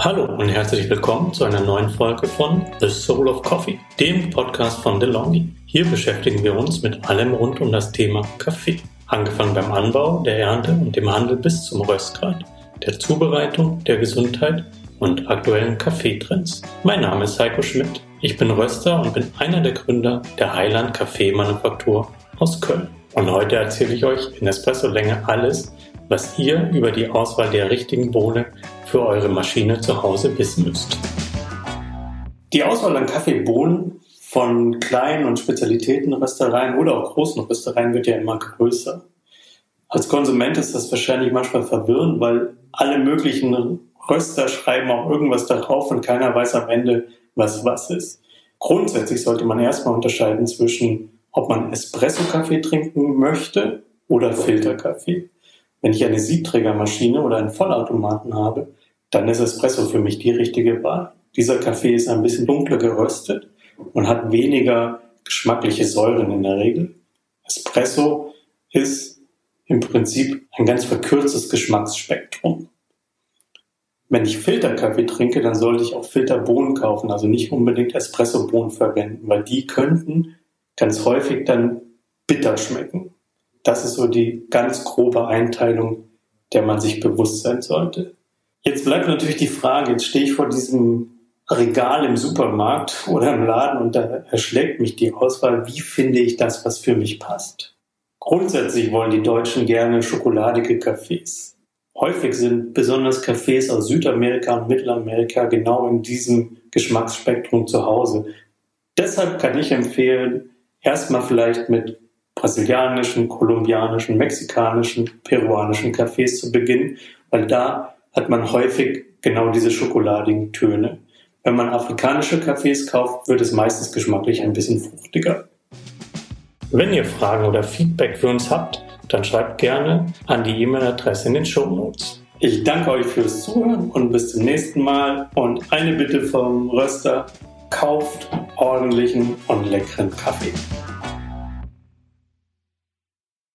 Hallo und herzlich willkommen zu einer neuen Folge von The Soul of Coffee, dem Podcast von DeLonghi. Hier beschäftigen wir uns mit allem rund um das Thema Kaffee. Angefangen beim Anbau, der Ernte und dem Handel bis zum Röstgrad, der Zubereitung, der Gesundheit und aktuellen Kaffeetrends. Mein Name ist Heiko Schmidt. Ich bin Röster und bin einer der Gründer der Heiland Kaffeemanufaktur aus Köln. Und heute erzähle ich euch in Espresso-Länge alles, was ihr über die Auswahl der richtigen Bohne für eure Maschine zu Hause wissen müsst. Die Auswahl an Kaffeebohnen von kleinen und Spezialitätenröstereien oder auch großen Röstereien wird ja immer größer. Als Konsument ist das wahrscheinlich manchmal verwirrend, weil alle möglichen Röster schreiben auch irgendwas darauf und keiner weiß am Ende, was was ist. Grundsätzlich sollte man erstmal unterscheiden zwischen, ob man Espresso-Kaffee trinken möchte oder Filterkaffee. Wenn ich eine Siebträgermaschine oder einen Vollautomaten habe, dann ist Espresso für mich die richtige Wahl. Dieser Kaffee ist ein bisschen dunkler geröstet und hat weniger geschmackliche Säuren in der Regel. Espresso ist im Prinzip ein ganz verkürztes Geschmacksspektrum. Wenn ich Filterkaffee trinke, dann sollte ich auch Filterbohnen kaufen, also nicht unbedingt Espressobohnen verwenden, weil die könnten ganz häufig dann bitter schmecken. Das ist so die ganz grobe Einteilung, der man sich bewusst sein sollte. Jetzt bleibt natürlich die Frage, jetzt stehe ich vor diesem Regal im Supermarkt oder im Laden und da erschlägt mich die Auswahl, wie finde ich das, was für mich passt. Grundsätzlich wollen die Deutschen gerne schokoladige Cafés. Häufig sind besonders Cafés aus Südamerika und Mittelamerika genau in diesem Geschmacksspektrum zu Hause. Deshalb kann ich empfehlen, erstmal vielleicht mit brasilianischen, kolumbianischen, mexikanischen, peruanischen Cafés zu beginnen, weil da hat man häufig genau diese schokoladigen Töne. Wenn man afrikanische Cafés kauft, wird es meistens geschmacklich ein bisschen fruchtiger. Wenn ihr Fragen oder Feedback für uns habt, dann schreibt gerne an die E-Mail-Adresse in den Show Notes. Ich danke euch fürs Zuhören und bis zum nächsten Mal. Und eine Bitte vom Röster, kauft ordentlichen und leckeren Kaffee.